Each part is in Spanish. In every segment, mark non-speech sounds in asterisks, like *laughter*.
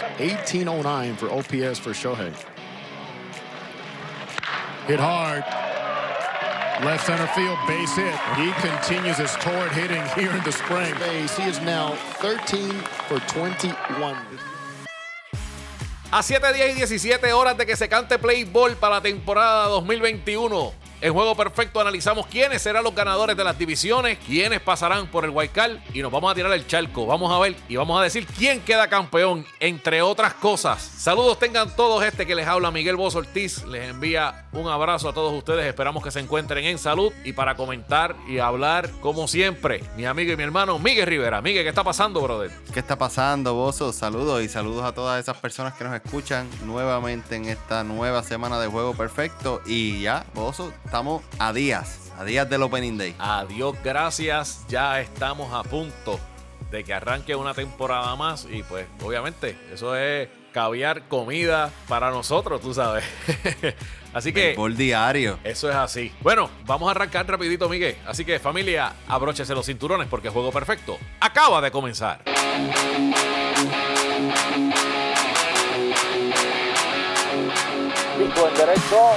1809 for OPS for Shohei. Hit hard. Left center field, base hit. He continues his torrid hitting here in the spring. Base. He is now 13 for 21. A 7 días y 17 horas de que se cante play ball para la temporada 2021. En Juego Perfecto analizamos quiénes serán los ganadores de las divisiones, quiénes pasarán por el Card y nos vamos a tirar el charco. Vamos a ver y vamos a decir quién queda campeón, entre otras cosas. Saludos tengan todos este que les habla Miguel Bozo Ortiz. Les envía un abrazo a todos ustedes. Esperamos que se encuentren en salud y para comentar y hablar, como siempre, mi amigo y mi hermano Miguel Rivera. Miguel, ¿qué está pasando, brother? ¿Qué está pasando, Bozo? Saludos y saludos a todas esas personas que nos escuchan nuevamente en esta nueva semana de Juego Perfecto. Y ya, Bozo, estamos a días, a días del Opening Day. Adiós, gracias. Ya estamos a punto de que arranque una temporada más y pues obviamente eso es caviar comida para nosotros, tú sabes. *laughs* así que... Por diario. Eso es así. Bueno, vamos a arrancar rapidito, Miguel. Así que familia, abróchese los cinturones porque el Juego Perfecto acaba de comenzar. Listo en derecho,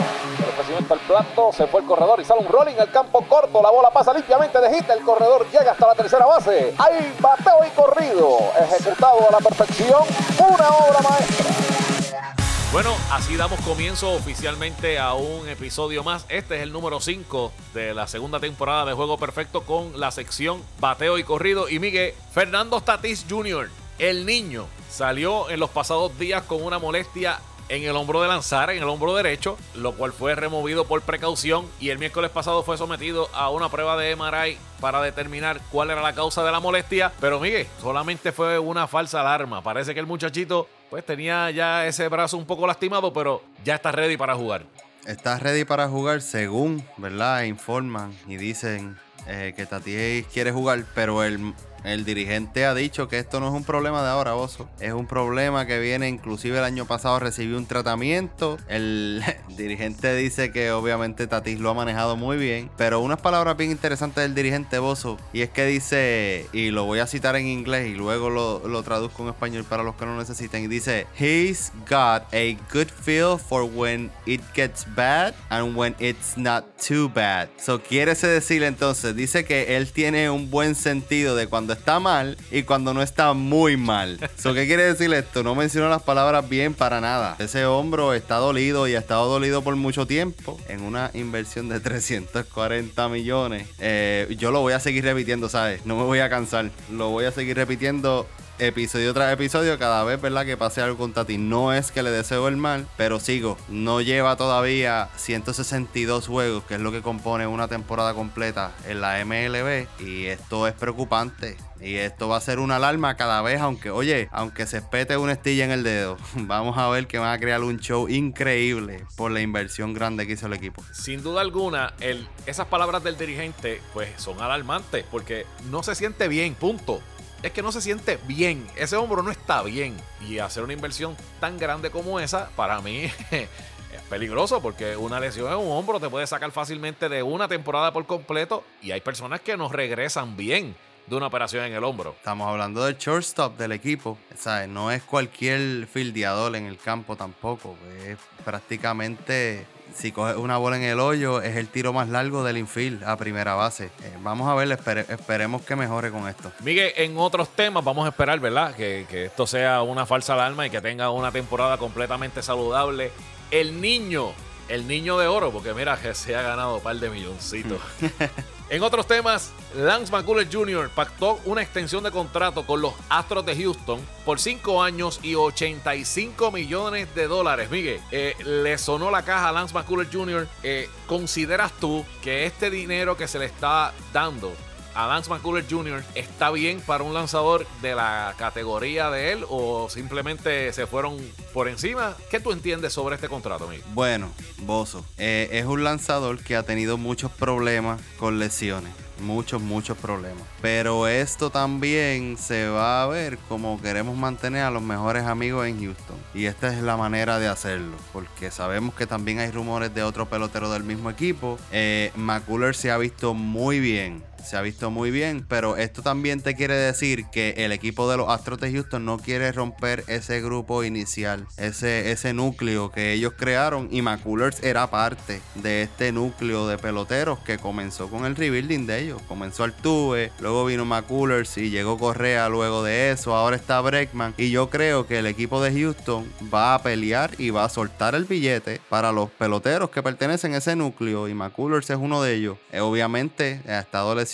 el ofrecimiento al plato, se fue el corredor y sale un rolling al campo corto, la bola pasa limpiamente de hit, el corredor llega hasta la tercera base, hay bateo y corrido, ejecutado a la perfección, una obra maestra. Bueno, así damos comienzo oficialmente a un episodio más. Este es el número 5 de la segunda temporada de Juego Perfecto con la sección Bateo y Corrido. Y Miguel, Fernando Tatis Jr., el niño, salió en los pasados días con una molestia en el hombro de lanzar, en el hombro derecho, lo cual fue removido por precaución y el miércoles pasado fue sometido a una prueba de MRI para determinar cuál era la causa de la molestia. Pero Miguel, solamente fue una falsa alarma. Parece que el muchachito pues tenía ya ese brazo un poco lastimado, pero ya está ready para jugar. Está ready para jugar según, ¿verdad? Informan y dicen eh, que Tati quiere jugar, pero el el dirigente ha dicho que esto no es un problema de ahora, Oso. Es un problema que viene, inclusive el año pasado recibió un tratamiento. El *laughs* dirigente dice que obviamente Tatis lo ha manejado muy bien. Pero unas palabras bien interesantes del dirigente Bozo. Y es que dice, y lo voy a citar en inglés y luego lo, lo traduzco en español para los que no necesiten. Y dice, He's got a good feel for when it gets bad and when it's not too bad. So quiere decir entonces, dice que él tiene un buen sentido de cuando está mal y cuando no está muy mal. ¿Qué quiere decir esto? No menciono las palabras bien para nada. Ese hombro está dolido y ha estado dolido por mucho tiempo. En una inversión de *laughs* 340 millones. Eh, yo lo voy a seguir repitiendo, ¿sabes? No me voy a cansar. Lo voy a seguir repitiendo episodio tras episodio, cada vez, ¿verdad? Que pase algo con Tati. No es que le deseo el mal, pero sigo. No lleva todavía 162 juegos, que es lo que compone una temporada completa en la MLB. Y esto es preocupante. Y esto va a ser una alarma cada vez, aunque, oye, aunque se espete una estilla en el dedo, *laughs* vamos a ver que van a crear un show increíble por la inversión grande que hizo el equipo. Sin duda alguna, esas palabras del dirigente, pues son alarmantes, porque no se siente bien, punto es que no se siente bien. Ese hombro no está bien. Y hacer una inversión tan grande como esa, para mí *laughs* es peligroso porque una lesión en un hombro te puede sacar fácilmente de una temporada por completo. Y hay personas que no regresan bien de una operación en el hombro. Estamos hablando del shortstop del equipo. No es cualquier fildeador en el campo tampoco. Es prácticamente si coge una bola en el hoyo, es el tiro más largo del infield a primera base. Eh, vamos a ver, esperemos que mejore con esto. Miguel, en otros temas vamos a esperar, ¿verdad? Que, que esto sea una falsa alarma y que tenga una temporada completamente saludable. El niño, el niño de oro, porque mira que se ha ganado un par de milloncitos. *laughs* En otros temas, Lance McCullers Jr. pactó una extensión de contrato con los Astros de Houston por 5 años y 85 millones de dólares. Miguel, eh, le sonó la caja a Lance McCullers Jr. Eh, ¿Consideras tú que este dinero que se le está dando a Lance Jr. está bien para un lanzador de la categoría de él o simplemente se fueron por encima? ¿Qué tú entiendes sobre este contrato, amigo? Bueno, Bozo, eh, es un lanzador que ha tenido muchos problemas con lesiones muchos, muchos problemas. Pero esto también se va a ver como queremos mantener a los mejores amigos en Houston. Y esta es la manera de hacerlo. Porque sabemos que también hay rumores de otro pelotero del mismo equipo. Eh, se ha visto muy bien se ha visto muy bien, pero esto también te quiere decir que el equipo de los Astros de Houston no quiere romper ese grupo inicial, ese, ese núcleo que ellos crearon y McCullers era parte de este núcleo de peloteros que comenzó con el rebuilding de ellos. Comenzó Altuve, luego vino McCullers y llegó Correa luego de eso, ahora está Breckman y yo creo que el equipo de Houston va a pelear y va a soltar el billete para los peloteros que pertenecen a ese núcleo y McCullers es uno de ellos. Eh, obviamente ha estado lesionado,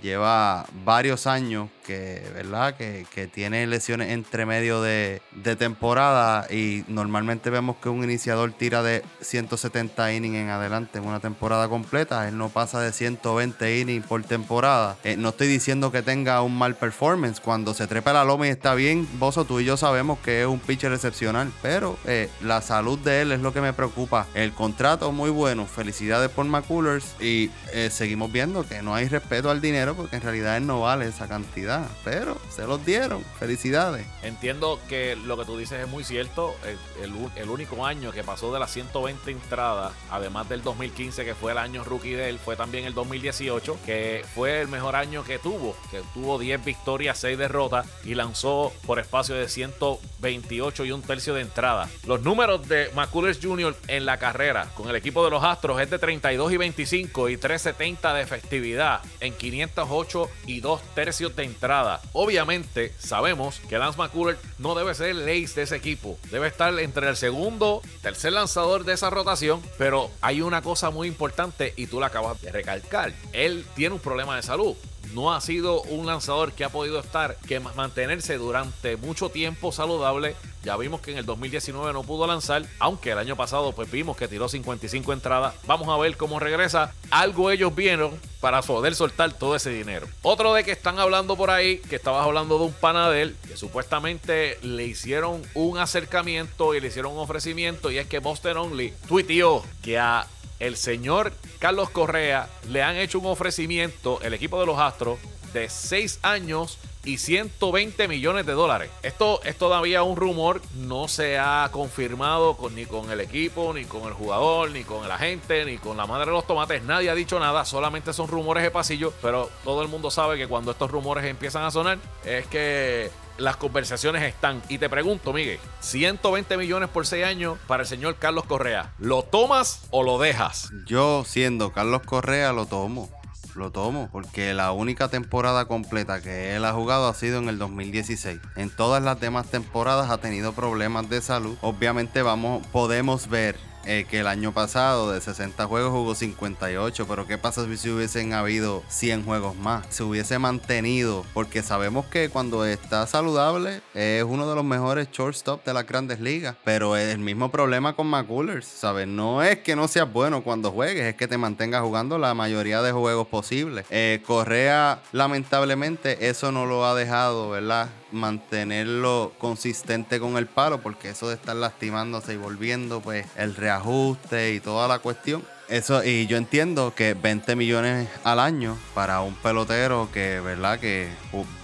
lleva varios años que, ¿verdad? Que, tiene lesiones entre medio de, temporada y normalmente vemos que un iniciador tira de 170 innings en adelante en una temporada completa. Él no pasa de 120 innings por temporada. Eh, no estoy diciendo que tenga un mal performance. Cuando se trepa la loma y está bien, vos tú y yo sabemos que es un pitcher excepcional. Pero eh, la salud de él es lo que me preocupa. El contrato muy bueno. Felicidades por McCullers. Y eh, seguimos viendo que no hay respeto al dinero porque en realidad él no vale esa cantidad pero se los dieron. Felicidades. Entiendo que lo que tú dices es muy cierto. El, único año que pasó de las 120 entradas, además del 2015, que fue el año rookie de él, fue también el 2018, que fue el mejor año que tuvo, que tuvo 10 victorias, 6 derrotas y lanzó por espacio de 128 y un tercio de entrada. Los números de McCullers Jr. en la carrera con el equipo de los Astros es de 32 y 25 y 370 de efectividad en 508 y 2 tercios de entrada Obviamente, sabemos que Lance McCullers no debe ser el ace de ese equipo. Debe estar entre el segundo, tercer lanzador de esa rotación. Pero hay una cosa muy importante y tú la acabas de recalcar. Él tiene un problema de salud no ha sido un lanzador que ha podido estar, que mantenerse durante mucho tiempo saludable. Ya vimos que en el 2019 no pudo lanzar, aunque el año pasado pues vimos que tiró 55 entradas. Vamos a ver cómo regresa. Algo ellos vieron para poder soltar todo ese dinero. Otro de que están hablando por ahí, que estabas hablando de un panadel, que supuestamente le hicieron un acercamiento y le hicieron un ofrecimiento, y es que Boston Only tuiteó que a el señor Carlos Correa le han hecho un ofrecimiento, el equipo de los Astros, de 6 años y 120 millones de dólares. Esto es todavía un rumor, no se ha confirmado con, ni con el equipo, ni con el jugador, ni con el agente, ni con la madre de los tomates. Nadie ha dicho nada, solamente son rumores de pasillo, pero todo el mundo sabe que cuando estos rumores empiezan a sonar es que las conversaciones están. Y te pregunto, Miguel, 120 millones por 6 años para el señor Carlos Correa. ¿Lo tomas o lo dejas? Yo, siendo Carlos Correa, lo tomo lo tomo, porque la única temporada completa que él ha jugado ha sido en el 2016. En todas las demás temporadas ha tenido problemas de salud. Obviamente vamos, podemos ver eh, que el año pasado de 60 juegos jugó 58, pero ¿qué pasa si hubiesen habido 100 juegos más? Se hubiese mantenido, porque sabemos que cuando está saludable es uno de los mejores shortstop de las grandes ligas, pero es el mismo problema con McCullers, ¿sabes? No es que no seas bueno cuando juegues, es que te mantengas jugando la mayoría de juegos posibles. Eh, Correa, lamentablemente, eso no lo ha dejado, ¿verdad? Mantenerlo consistente con el palo, porque eso de estar lastimándose y volviendo, pues el reajuste y toda la cuestión. Eso, y yo entiendo que 20 millones al año para un pelotero que, ¿verdad? Que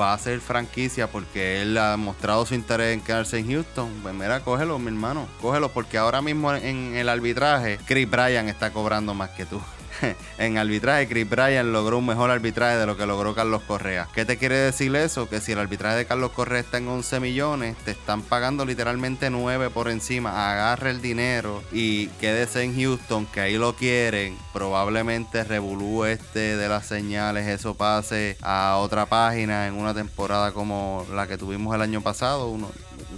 va a ser franquicia porque él ha mostrado su interés en quedarse en Houston. Pues mira, cógelo, mi hermano, cógelo, porque ahora mismo en el arbitraje, Chris Bryan está cobrando más que tú. *laughs* en arbitraje, Chris Bryan logró un mejor arbitraje de lo que logró Carlos Correa. ¿Qué te quiere decir eso? Que si el arbitraje de Carlos Correa está en 11 millones, te están pagando literalmente 9 por encima. Agarre el dinero y quédese en Houston, que ahí lo quieren. Probablemente revolú este de las señales, eso pase a otra página en una temporada como la que tuvimos el año pasado. Uno,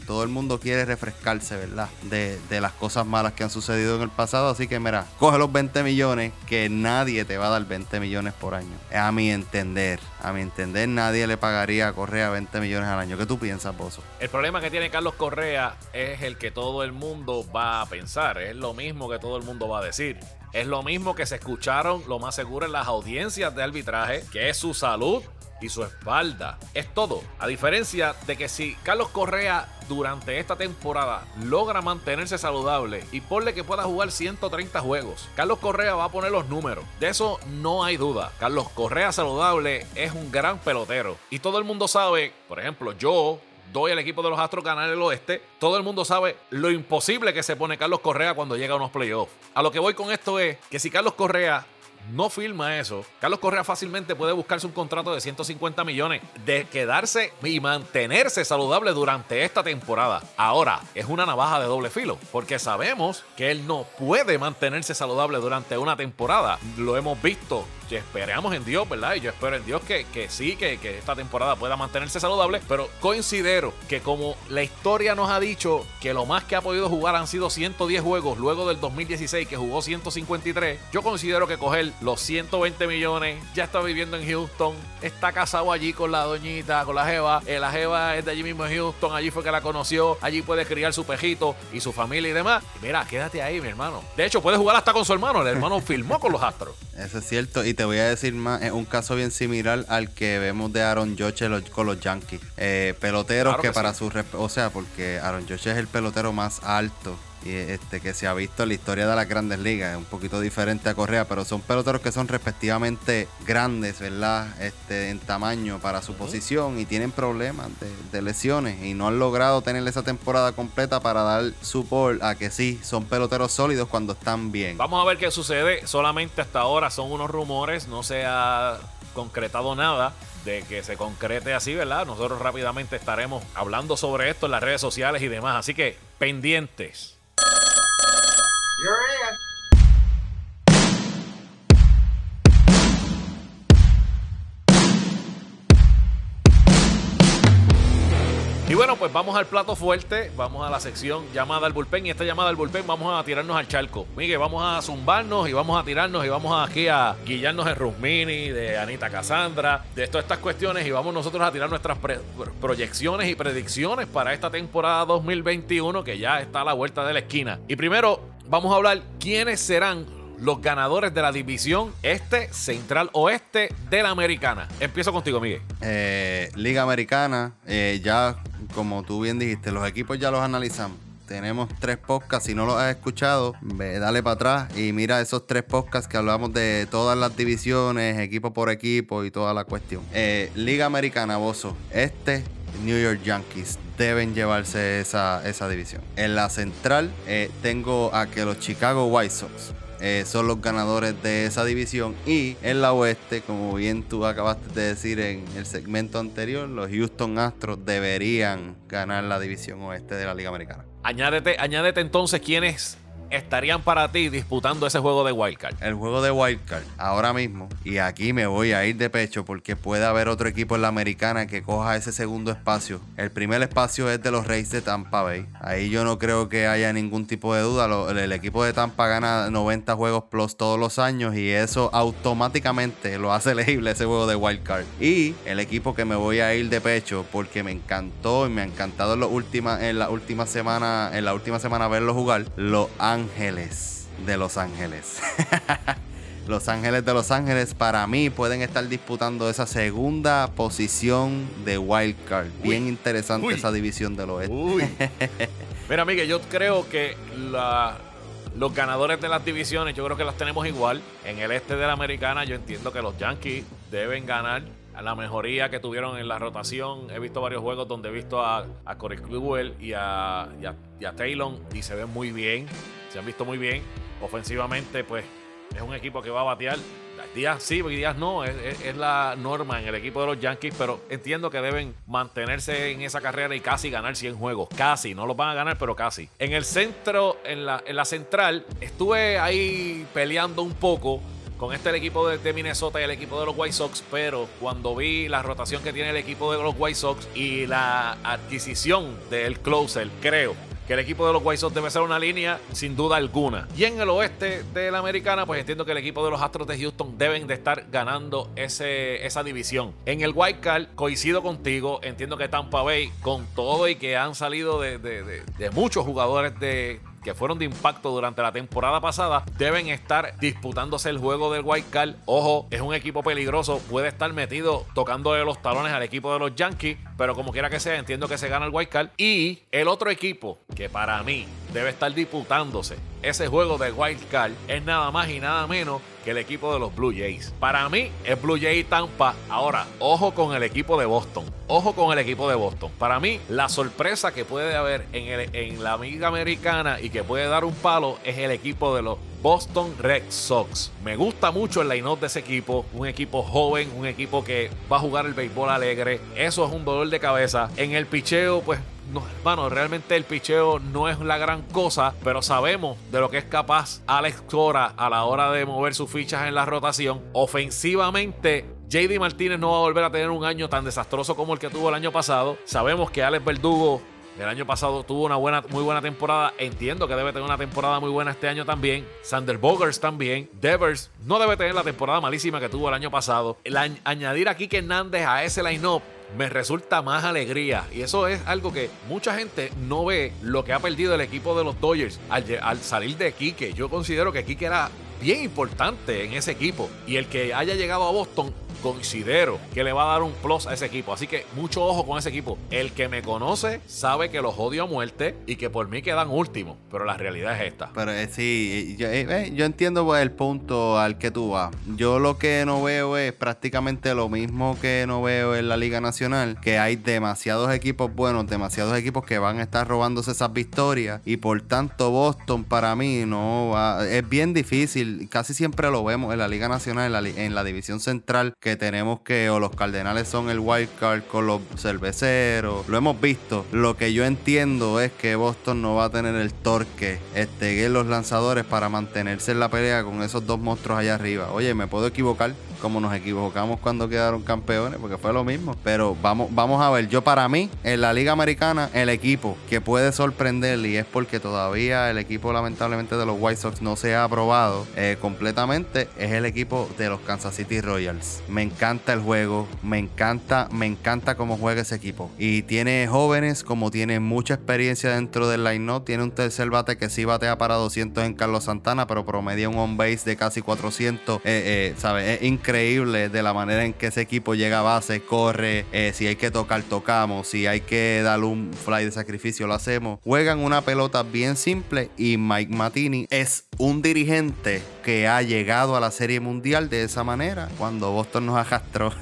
todo el mundo quiere refrescarse, ¿verdad? De, de, las cosas malas que han sucedido en el pasado. Así que, mira, coge los 20 millones, que nadie te va a dar 20 millones por año. A mi entender, a mi entender, nadie le pagaría a Correa 20 millones al año. ¿Qué tú piensas, Pozo? El problema que tiene Carlos Correa es el que todo el mundo va a pensar. Es lo mismo que todo el mundo va a decir. Es lo mismo que se escucharon, lo más seguro, en las audiencias de arbitraje, que es su salud y su espalda. Es todo. A diferencia de que si Carlos Correa durante esta temporada logra mantenerse saludable y ponle que pueda jugar 130 juegos, Carlos Correa va a poner los números. De eso no hay duda. Carlos Correa saludable es un gran pelotero. Y todo el mundo sabe, por ejemplo, yo doy al equipo de los Astros ganar el oeste, todo el mundo sabe lo imposible que se pone Carlos Correa cuando llega a unos playoffs. A lo que voy con esto es que si Carlos Correa no firma eso, Carlos Correa fácilmente puede buscarse un contrato de 150 millones de quedarse y mantenerse saludable durante esta temporada. Ahora, es una navaja de doble filo, porque sabemos que él no puede mantenerse saludable durante una temporada. Lo hemos visto y esperamos en Dios, ¿verdad? Y yo espero en Dios que, que sí, que, que, esta temporada pueda mantenerse saludable, pero considero que como la historia nos ha dicho que lo más que ha podido jugar han sido 110 juegos luego del 2016 que jugó 153, yo considero que coger los 120 millones, ya está viviendo en Houston, está casado allí con la doñita, con la Jeva, eh, la Jeva es de allí mismo en Houston, allí fue que la conoció, allí puede criar su pejito y su familia y demás. Y mira, quédate ahí, mi hermano. De hecho, puede jugar hasta con su hermano, el hermano *laughs* filmó con los Astros. Eso es cierto, y te voy a decir más, es un caso bien similar al que vemos de Aaron Judge con los Yankees. Eh, peloteros que, para su... O sea, porque Aaron Judge es el pelotero más alto y este que se ha visto en la historia de las grandes ligas. Es un poquito diferente a Correa, pero son peloteros que son respectivamente grandes, ¿verdad? Este, en tamaño para su posición y tienen problemas de, lesiones y no han logrado tener esa temporada completa para dar support a que sí, son peloteros sólidos cuando están bien. Vamos a ver qué sucede. Solamente hasta ahora son unos rumores, no se ha concretado nada de que se concrete así, ¿verdad? Nosotros rápidamente estaremos hablando sobre esto en las redes sociales y demás. Así que pendientes. Y bueno, pues vamos al plato fuerte, vamos a la sección llamada al bullpen y esta llamada al bullpen vamos a tirarnos al charco. Miguel, vamos a zumbarnos y vamos a tirarnos y vamos aquí a guillarnos en Rusmini, de Anita Cassandra, de todas estas cuestiones y vamos nosotros a tirar nuestras proyecciones y predicciones para esta temporada 2021 que ya está a la vuelta de la esquina. Y primero vamos a hablar quiénes serán los ganadores de la división este, central oeste de la americana. Empiezo contigo, Miguel. Eh, Liga Americana, eh, ya como tú bien dijiste, los equipos ya los analizamos. Tenemos tres podcasts. Si no los has escuchado, ve, dale para atrás y mira esos tres podcasts que hablamos de todas las divisiones, equipo por equipo y toda la cuestión. Eh, Liga Americana, Bozo. Este New York Yankees deben llevarse esa, esa división. En la central eh, tengo a que los Chicago White Sox eh, son los ganadores de esa división. Y en la oeste, como bien tú acabaste de decir en el segmento anterior, los Houston Astros deberían ganar la división oeste de la Liga Americana. Añádete, añádete entonces quiénes estarían para ti disputando ese juego de Wildcard? El juego de Wildcard, ahora mismo, y aquí me voy a ir de pecho porque puede haber otro equipo en la americana que coja ese segundo espacio. El primer espacio es de los Rays de Tampa Bay. Ahí yo no creo que haya ningún tipo de duda. el equipo de Tampa gana 90 juegos plus todos los años y eso automáticamente lo hace elegible ese juego de Wildcard. Y el equipo que me voy a ir de pecho porque me encantó y me ha encantado en, en la última semana, en la última semana verlo jugar, lo han Ángeles de Los Ángeles. *laughs* Los Ángeles de Los Ángeles para mí pueden estar disputando esa segunda posición de wild card. Bien interesante esa división del oeste. *laughs* Mira, Miguel, yo creo que los ganadores de las divisiones, yo creo que las tenemos igual. En el este de la americana, yo entiendo que los Yankees deben ganar a la mejoría que tuvieron en la rotación. He visto varios juegos donde he visto a, a Corey Kluber y a, y a Taylor y se ven muy bien se han visto muy bien. Ofensivamente, pues es un equipo que va a batear. Días sí, días no, es, la norma en el equipo de los Yankees, pero entiendo que deben mantenerse en esa carrera y casi ganar 100 juegos. Casi, no los van a ganar, pero casi. En el centro, en la, en la central, estuve ahí peleando un poco con este el equipo de, de, Minnesota y el equipo de los White Sox, pero cuando vi la rotación que tiene el equipo de los White Sox y la adquisición del closer, creo que el equipo de los White Sox debe ser una línea sin duda alguna. Y en el oeste de la americana, pues entiendo que el equipo de los Astros de Houston deben de estar ganando ese, esa división. En el White Card, coincido contigo, entiendo que Tampa Bay, con todo y que han salido de, de muchos jugadores de que fueron de impacto durante la temporada pasada deben estar disputándose el juego del White. Ojo, es un equipo peligroso, puede estar metido tocándole los talones al equipo de los Yankees, pero como quiera que sea, entiendo que se gana el White. Y el otro equipo que para mí debe estar disputándose ese juego de Wild Card es nada más y nada menos que el equipo de los Blue Jays. Para mí es Blue Jays Tampa. Ahora, ojo con el equipo de Boston. Ojo con el equipo de Boston. Para mí, la sorpresa que puede haber en, en la Liga Americana y que puede dar un palo es el equipo de los Boston Red Sox. Me gusta mucho el line-up de ese equipo. Un equipo joven, un equipo que va a jugar el béisbol alegre. Eso es un dolor de cabeza. En el picheo, pues no, hermano, realmente el picheo no es la gran cosa, pero sabemos de lo que es capaz Alex Cora a la hora de mover sus fichas en la rotación. Ofensivamente, JD Martínez no va a volver a tener un año tan desastroso como el que tuvo el año pasado. Sabemos que Alex Verdugo el año pasado tuvo una buena, muy buena temporada. Entiendo que debe tener una temporada muy buena este año también. Sander Bogers también. Devers no debe tener la temporada malísima que tuvo el año pasado. Añadir a Kike Hernández a ese line-up me resulta más alegría. Y eso es algo que mucha gente no ve lo que ha perdido el equipo de los Dodgers al, al salir de Kike. Yo considero que Kike era bien importante en ese equipo. Y el que haya llegado a Boston considero que le va a dar un plus a ese equipo. Así que mucho ojo con ese equipo. El que me conoce sabe que los odio a muerte y que por mí quedan últimos. Pero la realidad es esta. Pero eh, sí, yo, eh, eh, yo entiendo pues, el punto al que tú vas. Yo lo que no veo es prácticamente lo mismo que no veo en la Liga Nacional. Que hay demasiados equipos buenos, demasiados equipos que van a estar robándose esas victorias. Y por tanto Boston para mí no va, es bien difícil. Casi siempre lo vemos en la Liga Nacional, en la, en la división central. Que tenemos que o los Cardenales son el wild card con los cerveceros. Lo hemos visto. Lo que yo entiendo es que Boston no va a tener el torque este, en los lanzadores para mantenerse en la pelea con esos dos monstruos allá arriba. Oye, me puedo equivocar como nos equivocamos cuando quedaron campeones, porque fue lo mismo. Pero vamos, vamos a ver, yo para mí, en la Liga Americana, el equipo que puede sorprender, y es porque todavía el equipo lamentablemente de los White Sox no se ha aprobado eh, completamente, es el equipo de los Kansas City Royals. Me encanta el juego, me encanta, me encanta cómo juega ese equipo. Y tiene jóvenes, como tiene mucha experiencia dentro del line-up, tiene un tercer bate que sí batea para 200 en Carlos Santana, pero promedia un on-base de casi 400, eh, eh, ¿sabes? Es increíble increíble de la manera en que ese equipo llega a base, corre, eh, si hay que tocar, tocamos, si hay que darle un fly de sacrificio, lo hacemos. Juegan una pelota bien simple y Mike Matini es un dirigente que ha llegado a la Serie Mundial de esa manera cuando Boston nos arrastró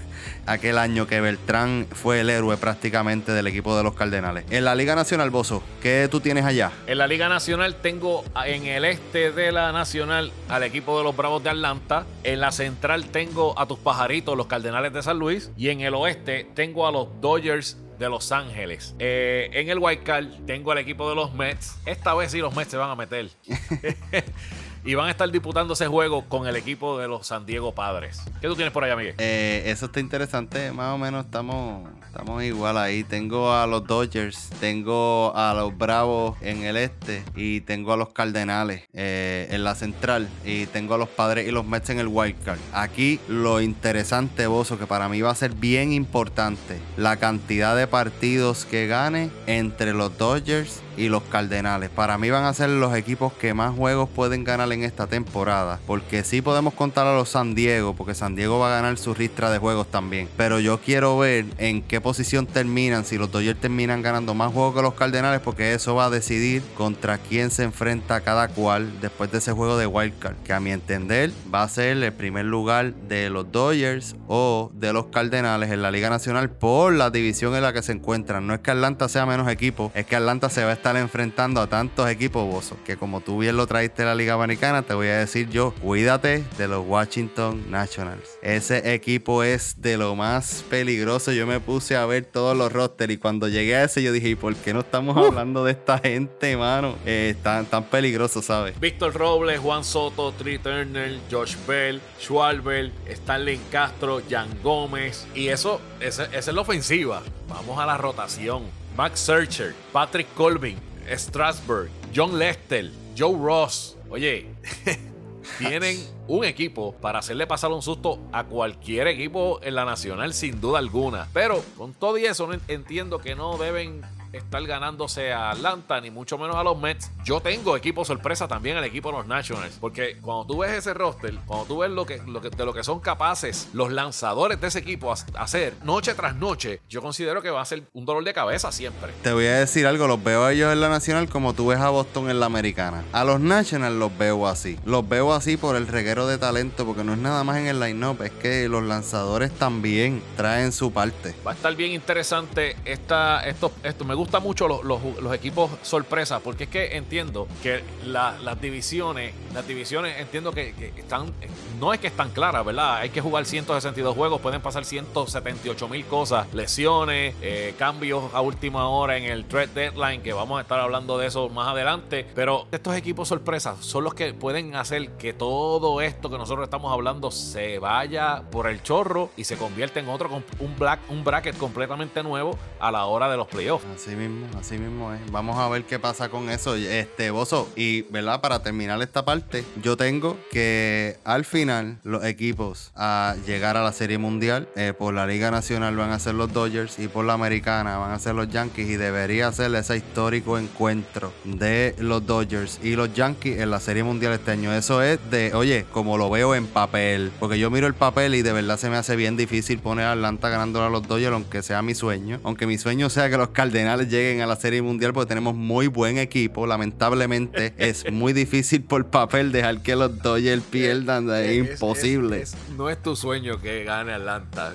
aquel año que Beltrán fue el héroe prácticamente del equipo de los Cardenales. En la Liga Nacional, Bozo, ¿qué tú tienes allá? En la Liga Nacional tengo en el este de la Nacional al equipo de los Bravos de Atlanta. En la Central tengo a tus pajaritos, los Cardenales de San Luis. Y en el oeste tengo a los Dodgers de Los Ángeles. Eh, en el White Card tengo al equipo de los Mets. Esta vez sí los Mets se van a meter. *laughs* y van a estar disputando ese juego con el equipo de los San Diego Padres. ¿Qué tú tienes por allá, Miguel? Eh, eso está interesante, más o menos estamos, estamos igual ahí. Tengo a los Dodgers, tengo a los Bravos en el este y tengo a los Cardenales eh, en la central y tengo a los Padres y los Mets en el Wild Card. Aquí lo interesante, Bozo, que para mí va a ser bien importante, la cantidad de partidos que gane entre los Dodgers y los Cardenales. Para mí van a ser los equipos que más juegos pueden ganar en esta temporada. Porque sí podemos contar a los San Diego, porque San Diego va a ganar su ristra de juegos también. Pero yo quiero ver en qué posición terminan, si los Dodgers terminan ganando más juegos que los Cardenales, porque eso va a decidir contra quién se enfrenta cada cual después de ese juego de Wildcard. Que a mi entender va a ser el primer lugar de los Dodgers o de los Cardenales en la Liga Nacional por la división en la que se encuentran. No es que Atlanta sea menos equipo, es que Atlanta se va a estar enfrentando a tantos equipos bozos que como tú bien lo traiste a la Liga Americana, te voy a decir yo, cuídate de los Washington Nationals. Ese equipo es de lo más peligroso. Yo me puse a ver todos los rosters y cuando llegué a ese yo dije, ¿y por qué no estamos hablando de esta gente, mano? Eh, tan, tan peligroso, ¿sabes? Víctor Robles, Juan Soto, Tree Turner, Josh Bell, Schwalber, Stanley Castro, Jan Gómez. Y eso, esa es la ofensiva. Vamos a la rotación. Max Searcher, Patrick Colvin, Strasburg, John Lester, Joe Ross. Oye, *laughs* tienen un equipo para hacerle pasar un susto a cualquier equipo en la nacional sin duda alguna. Pero con todo y eso entiendo que no deben estar ganándose a Atlanta, ni mucho menos a los Mets. Yo tengo equipo sorpresa también el equipo de los Nationals. Porque cuando tú ves ese roster, cuando tú ves lo que, lo que, de lo que son capaces los lanzadores de ese equipo a hacer noche tras noche, yo considero que va a ser un dolor de cabeza siempre. Te voy a decir algo, los veo a ellos en la Nacional como tú ves a Boston en la Americana. A los Nationals los veo así. Los veo así por el reguero de talento, porque no es nada más en el line-up, es que los lanzadores también traen su parte. Va a estar bien interesante esta, esto, esto. Me gusta mucho los, los, equipos sorpresa, porque es que entiendo que las divisiones, las divisiones entiendo que, están, no es que están claras, ¿verdad? Hay que jugar 162 juegos, pueden pasar 178 mil cosas, lesiones, eh, cambios a última hora en el trade deadline, que vamos a estar hablando de eso más adelante. Pero estos equipos sorpresas son los que pueden hacer que todo esto que nosotros estamos hablando se vaya por el chorro y se convierta en otro, un, black, un bracket completamente nuevo a la hora de los playoffs. Así mismo, así mismo es. Vamos a ver qué pasa con eso. Este, Bozo, y verdad, para terminar esta parte, yo tengo que al final los equipos a llegar a la Serie Mundial eh, por la Liga Nacional van a ser los Dodgers y por la Americana van a ser los Yankees y debería ser ese histórico encuentro de los Dodgers y los Yankees en la Serie Mundial este año. Eso es de, oye, como lo veo en papel, porque yo miro el papel y de verdad se me hace bien difícil poner a Atlanta ganándole a los Dodgers, aunque sea mi sueño. Aunque mi sueño sea que los Cardenales lleguen a la Serie Mundial porque tenemos muy buen equipo. Lamentablemente *laughs* es muy difícil por papel dejar que los Dodgers pierdan. Es, imposible. no es tu sueño que gane Atlanta.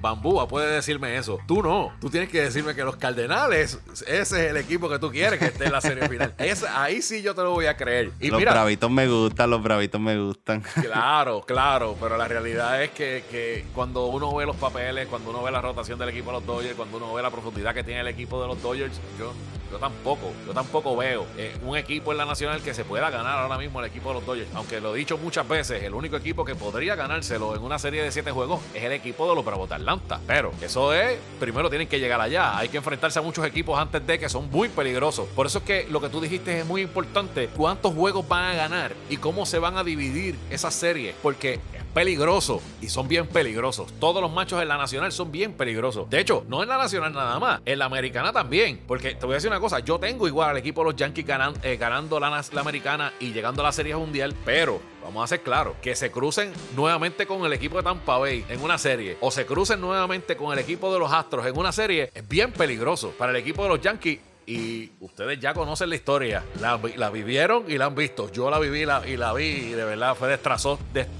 Bambúa puede decirme eso. Tú no. Tú tienes que decirme que los Cardenales, ese es el equipo que tú quieres que esté en la serie final. *laughs* ahí sí yo te lo voy a creer. Y los bravitos me gustan, los bravitos me gustan. *laughs* Claro, claro. Pero la realidad es que, que cuando uno ve los papeles, cuando uno ve la rotación del equipo de los Dodgers, cuando uno ve la profundidad que tiene el equipo de los Dodgers, yo, yo tampoco, yo tampoco veo eh, un equipo en la Nacional que se pueda ganar ahora mismo el equipo de los Dodgers. Aunque lo he dicho muchas veces, el único equipo que podría ganárselo en una serie de siete juegos es el equipo de los Bravos de Atlanta. Pero eso es, primero tienen que llegar allá. Hay que enfrentarse a muchos equipos antes de que son muy peligrosos. Por eso es que lo que tú dijiste es muy importante. ¿Cuántos juegos van a ganar y cómo se van a dividir esas series? Porque peligroso y son bien peligrosos. Todos los machos en la nacional son bien peligrosos. De hecho, no en la nacional nada más, en la americana también. Porque te voy a decir una cosa, yo tengo igual al equipo de los Yankees eh, ganando la, la americana y llegando a la serie mundial, pero vamos a ser claros, que se crucen nuevamente con el equipo de Tampa Bay en una serie o se crucen nuevamente con el equipo de los Astros en una serie, es bien peligroso para el equipo de los Yankees y ustedes ya conocen la historia. La, vivieron y la han visto. Yo la viví y la vi y de verdad fue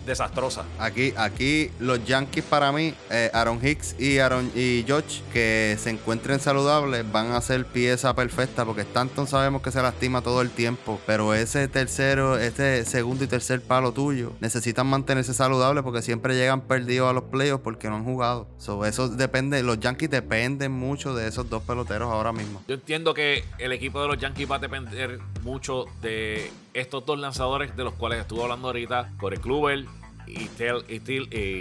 desastrosa. Aquí, aquí los Yankees para mí, eh, Aaron Hicks y Aaron y George, que se encuentren saludables, van a ser pieza perfecta porque Stanton sabemos que se lastima todo el tiempo, pero ese tercero, ese segundo y tercer palo tuyo, necesitan mantenerse saludables porque siempre llegan perdidos a los playoffs porque no han jugado. eso depende, los Yankees dependen mucho de esos dos peloteros ahora mismo. Yo entiendo que el equipo de los Yankees va a depender mucho de estos dos lanzadores de los cuales estuvo hablando ahorita, Corey Kluber y,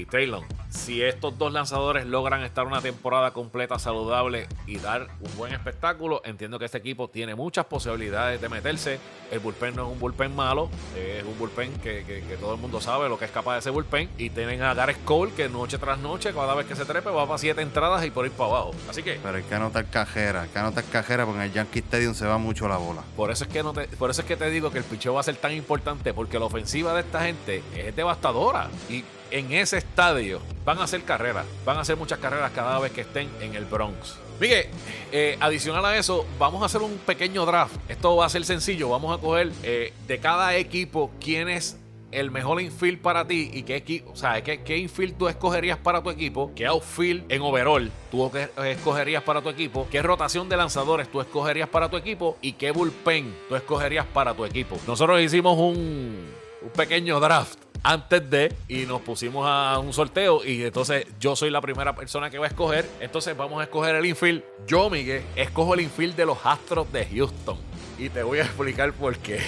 Taylor. Si estos dos lanzadores logran estar una temporada completa saludable y dar un buen espectáculo, entiendo que este equipo tiene muchas posibilidades de meterse. El bullpen no es un bullpen malo, es un bullpen que, todo el mundo sabe lo que es capaz de ese bullpen. Y tienen a Gareth Cole que noche tras noche, cada vez que se trepe, va para siete entradas y por ir para abajo. Así que. Pero hay que anotar cajera, hay que anotar cajera porque en el Yankee Stadium se va mucho la bola. Por eso es que, no te, por eso es que te digo que el picheo va a ser tan importante porque la ofensiva de esta gente es devastadora. Y en ese estadio van a hacer carreras, van a hacer muchas carreras cada vez que estén en el Bronx. Miguel, eh, adicional a eso, vamos a hacer un pequeño draft. Esto va a ser sencillo. Vamos a coger eh, de cada equipo quién es el mejor infield para ti y qué equipo, o sea, qué, qué infield tú escogerías para tu equipo, qué outfield en overall tú escogerías para tu equipo, qué rotación de lanzadores tú escogerías para tu equipo y qué bullpen tú escogerías para tu equipo. Nosotros hicimos un, un pequeño draft antes de y nos pusimos a un sorteo y entonces yo soy la primera persona que va a escoger. Entonces vamos a escoger el infield. Yo, Miguel, escojo el infield de los Astros de Houston. Y te voy a explicar por qué.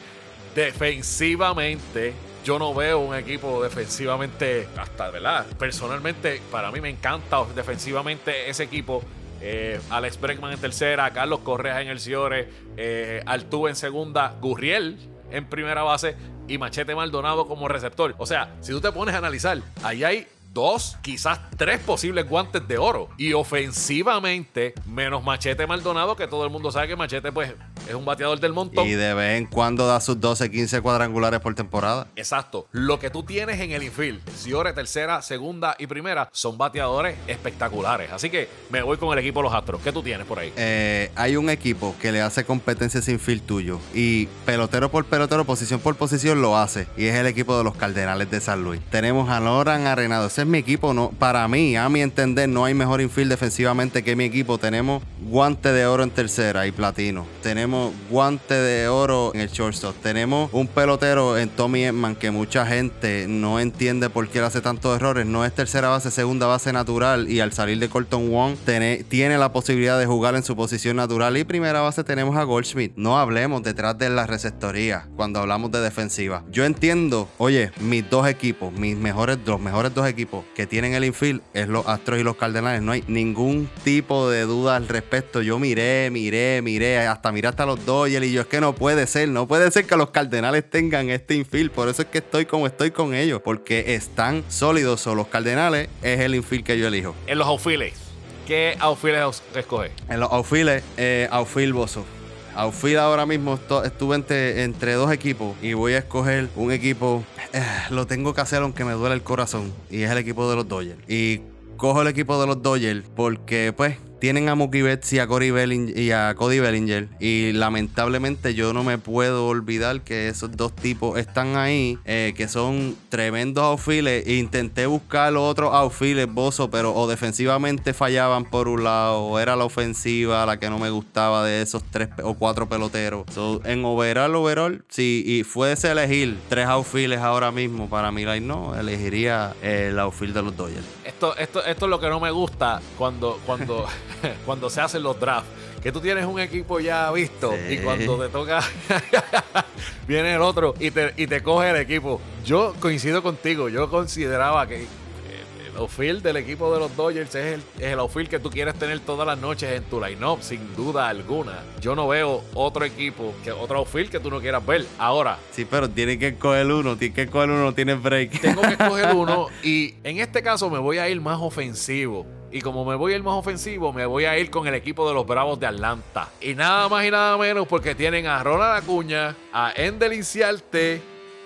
*laughs* Defensivamente, yo no veo un equipo defensivamente, hasta, ¿verdad? Personalmente, para mí me encanta defensivamente ese equipo. Eh, Alex Breckman en tercera, Carlos Correa en el Ciore, eh, en segunda, Gurriel en primera base y Machete Maldonado como receptor. O sea, si tú te pones a analizar, ahí hay dos, quizás tres posibles guantes de oro. Y ofensivamente, menos Machete Maldonado, que todo el mundo sabe que Machete pues es un bateador del montón. Y de vez en cuando da sus 12, 15 cuadrangulares por temporada. Exacto. Lo que tú tienes en el infield, Ciore, tercera, segunda y primera, son bateadores espectaculares. Así que me voy con el equipo de los Astros. ¿Qué tú tienes por ahí? Eh, hay un equipo que le hace competencia sin field tuyo. Y pelotero por pelotero, posición por posición lo hace. Y es el equipo de los Cardenales de San Luis. Tenemos a Loran Arenado. Ese es mi equipo. No, para mí, a mi entender, no hay mejor infield defensivamente que mi equipo. Tenemos guante de oro en tercera y platino. Tenemos guante de oro en el shortstop. Tenemos un pelotero en Tommy Edman que mucha gente no entiende por qué él hace tantos errores. No es tercera base, segunda base natural. Y al salir de Colton Wong, tiene, tiene la posibilidad de jugar en su posición natural. Y primera base tenemos a Goldschmidt. No hablemos detrás de la receptoría cuando hablamos de defensiva. Yo entiendo, oye, mis dos equipos, mis mejores, los mejores dos equipos que tienen el infield es los Astros y los Cardenales. No hay ningún tipo de duda al respecto. Yo miré, miré, miré, hasta miré hasta los Dodgers y yo es que no puede ser, no puede ser que los Cardenales tengan este infield. Por eso es que estoy como estoy con ellos, porque están sólidos. O los Cardenales es el infield que yo elijo. En los outfields, ¿qué outfields escoges? En los outfields, eh, outfield Bozo. Outfield ahora mismo estuve entre, entre dos equipos y voy a escoger un equipo. eh, lo tengo que hacer aunque me duele el corazón. Y es el equipo de los Dodgers. Y cojo el equipo de los Dodgers porque, pues, tienen a Mookie Betts y a, Cody Belling- y a Cody Bellinger. Y lamentablemente yo no me puedo olvidar que esos dos tipos están ahí, eh, que son tremendos outfielders. Intenté buscar los otros outfielders, Bozo, pero o defensivamente fallaban por un lado, o era la ofensiva la que no me gustaba de esos tres o cuatro peloteros. So, en overall, overall, si y fuese elegir tres outfielders ahora mismo para mi line, no, elegiría el outfield de los Dodgers. Esto, esto, esto es lo que no me gusta cuando, cuando, *laughs* *laughs* cuando se hacen los drafts. Que tú tienes un equipo ya visto Sí. y cuando te toca, *laughs* viene el otro y te, y te coge el equipo. Yo coincido contigo. Yo consideraba que el outfield del equipo de los Dodgers es el, es el outfield que tú quieres tener todas las noches en tu line-up, sin duda alguna. Yo no veo otro equipo, que otro outfield que tú no quieras ver. Ahora, Sí, pero tiene que escoger uno, tiene que escoger uno, no tiene break. tengo que escoger *laughs* uno y en este caso me voy a ir más ofensivo. Y como me voy ir más ofensivo, me voy a ir con el equipo de los Bravos de Atlanta. Y nada más y nada menos porque tienen a Ronald Acuña, a Endel Inciarte,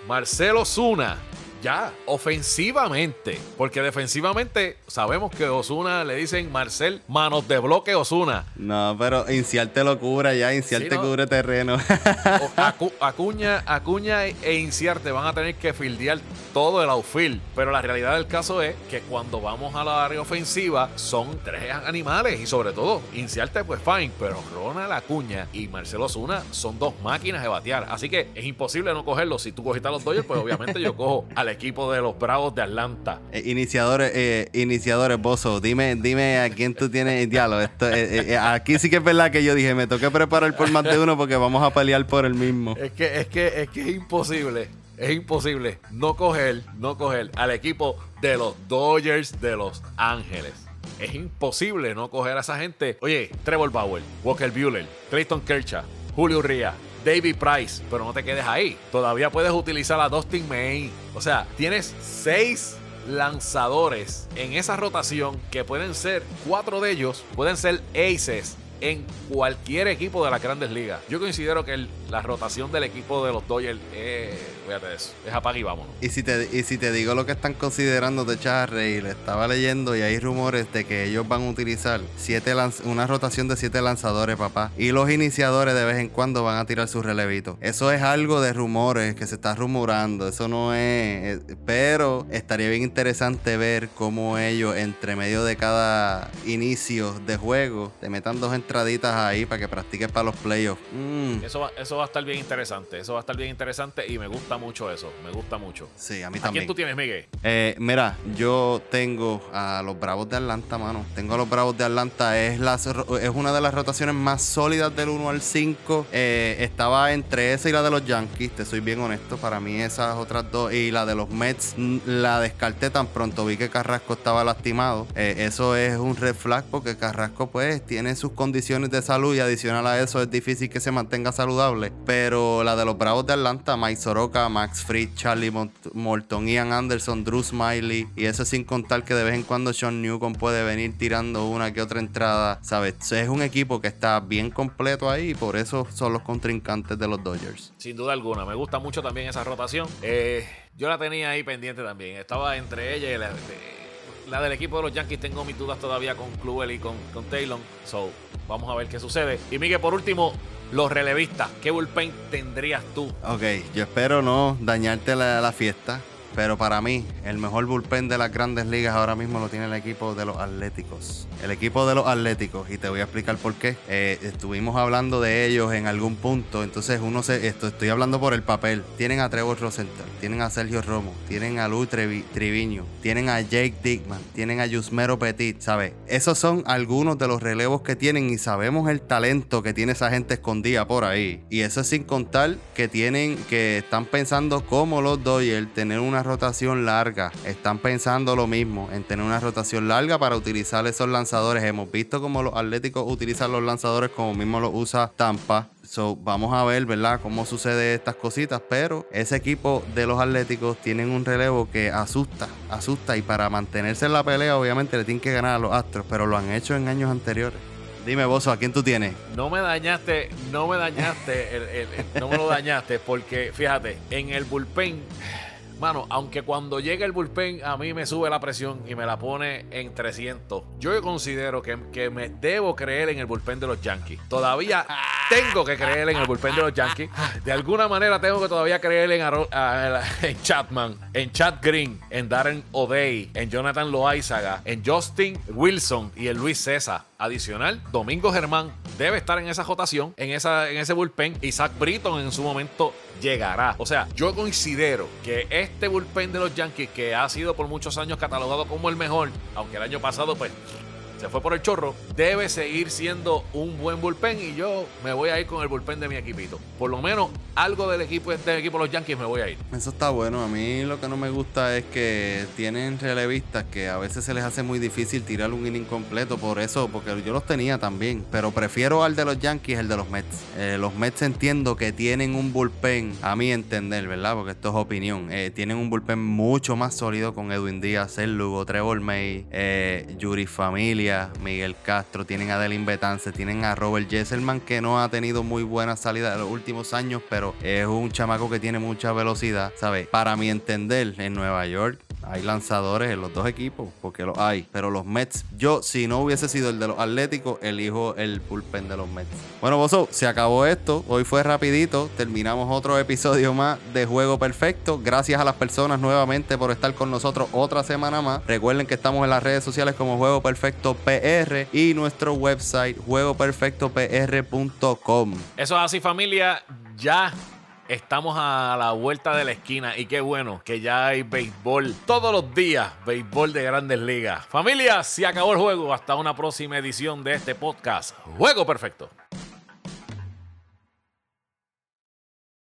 Marcelo Zuna. Ya, ofensivamente. Porque defensivamente sabemos que Osuna le dicen Marcel manos de bloque Osuna. No, pero Inciarte lo cubre ya, Sí, ¿no? cubre terreno. Acu- Acuña, Acuña e Inciarte van a tener que fildear todo el outfield. Pero la realidad del caso es que cuando vamos a la área ofensiva son tres animales. Y sobre todo, Inciarte pues fine. Pero Ronald Acuña y Marcelo Zuna son dos máquinas de batear. Así que es imposible no cogerlos. Si tú cogiste a los Dodgers, pues obviamente yo cojo al equipo de los Bravos de Atlanta. Eh, iniciadores, eh, iniciadores, Bozo, dime, dime a quién tú tienes diálogo. Esto, eh, eh, eh, aquí sí que es verdad que yo dije, me toqué preparar por más de uno porque vamos a pelear por el mismo. Es que, es que, es que es imposible. Es imposible no coger, no coger al equipo de los Dodgers de Los Ángeles. Es imposible no coger a esa gente. Oye, Trevor Bauer, Walker Buehler, Clayton Kershaw, Julio Urias, David Price. Pero no te quedes ahí. Todavía puedes utilizar a Dustin May. O sea, tienes seis lanzadores en esa rotación que pueden ser, cuatro de ellos pueden ser aces en cualquier equipo de las grandes ligas. Yo considero que la rotación del equipo de los Dodgers es, fíjate eso, es apaga y vámonos. Y si, te, y si te digo lo que están considerando, te echas a reír. Estaba leyendo y hay rumores de que ellos van a utilizar siete lanz- una rotación de siete lanzadores, papá. Y los iniciadores de vez en cuando van a tirar sus relevitos. Eso es algo de rumores que se está rumorando. Eso no es. eh, Pero estaría bien interesante ver cómo ellos, entre medio de cada inicio de juego, te metan dos entraditas ahí para que practiques para los playoffs. Mm. Eso va, eso va a estar bien interesante, eso va a estar bien interesante y me gusta mucho eso, me gusta mucho. Sí, a mí ¿A también. quién tú tienes, Miguel? Eh, mira, yo tengo a los Bravos de Atlanta, mano. Tengo a los Bravos de Atlanta. Es, las, es una de las rotaciones más sólidas del 1 al 5. Eh, estaba entre esa y la de los Yankees, te soy bien honesto. Para mí esas otras dos y la de los Mets la descarté tan pronto vi que Carrasco estaba lastimado. Eh, eso es un red flag porque Carrasco pues tiene sus condiciones condiciones de salud y adicional a eso es difícil que se mantenga saludable. Pero la de los Bravos de Atlanta, Mike Soroka, Max Fried, Charlie Morton, Ian Anderson, Drew Smiley. Y eso sin contar que de vez en cuando Sean Newcomb puede venir tirando una que otra entrada. ¿Sabes? Es un equipo que está bien completo ahí y por eso son los contrincantes de los Dodgers. Sin duda alguna. Me gusta mucho también esa rotación. Eh, yo la tenía ahí pendiente también. Estaba entre ella y la, del equipo de los Yankees. Tengo mis dudas todavía con Kluel y con, con Taylor. So, vamos a ver qué sucede. Y Miguel, por último, los relevistas. ¿Qué bullpen tendrías tú? Ok, yo espero no dañarte la fiesta. Pero para mí, el mejor bullpen de las grandes ligas ahora mismo lo tiene el equipo de los Atléticos. El equipo de los Atléticos, y te voy a explicar por qué. Eh, estuvimos hablando de ellos en algún punto, entonces uno se. Esto, estoy hablando por el papel. Tienen a Trevor Rosenthal, tienen a Sergio Romo, tienen a Luis Triviño, tienen a Jake Dickman, tienen a Yusmero Petit, ¿sabes? Esos son algunos de los relevos que tienen y sabemos el talento que tiene esa gente escondida por ahí. Y eso es sin contar que tienen, que están pensando como los Dodgers tener una rotación larga. Están pensando lo mismo, en tener una rotación larga para utilizar esos lanzadores. Hemos visto cómo los Atléticos utilizan los lanzadores como mismo lo usa Tampa. So, vamos a ver, ¿verdad?, cómo sucede estas cositas. Pero ese equipo de los Atléticos tienen un relevo que asusta, asusta. Y para mantenerse en la pelea, obviamente le tienen que ganar a los Astros, pero lo han hecho en años anteriores. Dime, Bozo, ¿a quién tú tienes? No me dañaste, no me dañaste, no me lo dañaste, porque fíjate, en el bullpen Mano, aunque cuando llega el bullpen a mí me sube la presión y me la pone en 300, yo considero que, que me debo creer en el bullpen de los Yankees. Todavía *laughs* tengo que creer en el bullpen de los Yankees. De alguna manera tengo que todavía creer en, *laughs* en Chapman, en Chad Green, en Darren O'Day, en Jonathan Loaizaga, en Justin Wilson y en Luis César. Adicional, Domingo Germán debe estar en esa rotación, en, esa, en ese bullpen. Isaac Britton en su momento llegará. O sea, yo considero que este bullpen de los Yankees, que ha sido por muchos años catalogado como el mejor, aunque el año pasado, pues se fue por el chorro, debe seguir siendo un buen bullpen y yo me voy a ir con el bullpen de mi equipito. Por lo menos algo del equipo este equipo de los Yankees me voy a ir. Eso está bueno. A mí lo que no me gusta es que tienen relevistas que a veces se les hace muy difícil tirar un inning completo por eso, porque yo los tenía también, pero prefiero al de los Yankees el de los Mets. Eh, los Mets entiendo que tienen un bullpen, a mi entender, ¿verdad? Porque esto es opinión. Eh, tienen un bullpen mucho más sólido con Edwin Díaz, El Lugo, Trevor May, eh, Yuri Familia Miguel Castro, tienen a Delin Betance, tienen a Robert Jesselman, que no ha tenido muy buena salida en los últimos años, pero es un chamaco que tiene mucha velocidad, ¿sabes? Para mi entender, en Nueva York hay lanzadores en los dos equipos, porque los hay. Pero los Mets, yo, si no hubiese sido el de los Atléticos, elijo el pulpen de los Mets. Bueno, Bozo, se acabó esto. Hoy fue rapidito. Terminamos otro episodio más de Juego Perfecto. Gracias a las personas nuevamente por estar con nosotros otra semana más. Recuerden que estamos en las redes sociales como Juego Perfecto PR y nuestro website juegoperfectopr.com. Eso es así, familia. Ya Estamos a la vuelta de la esquina y qué bueno que ya hay béisbol todos los días, béisbol de grandes ligas. Familia, se acabó el juego. Hasta una próxima edición de este podcast. Juego perfecto.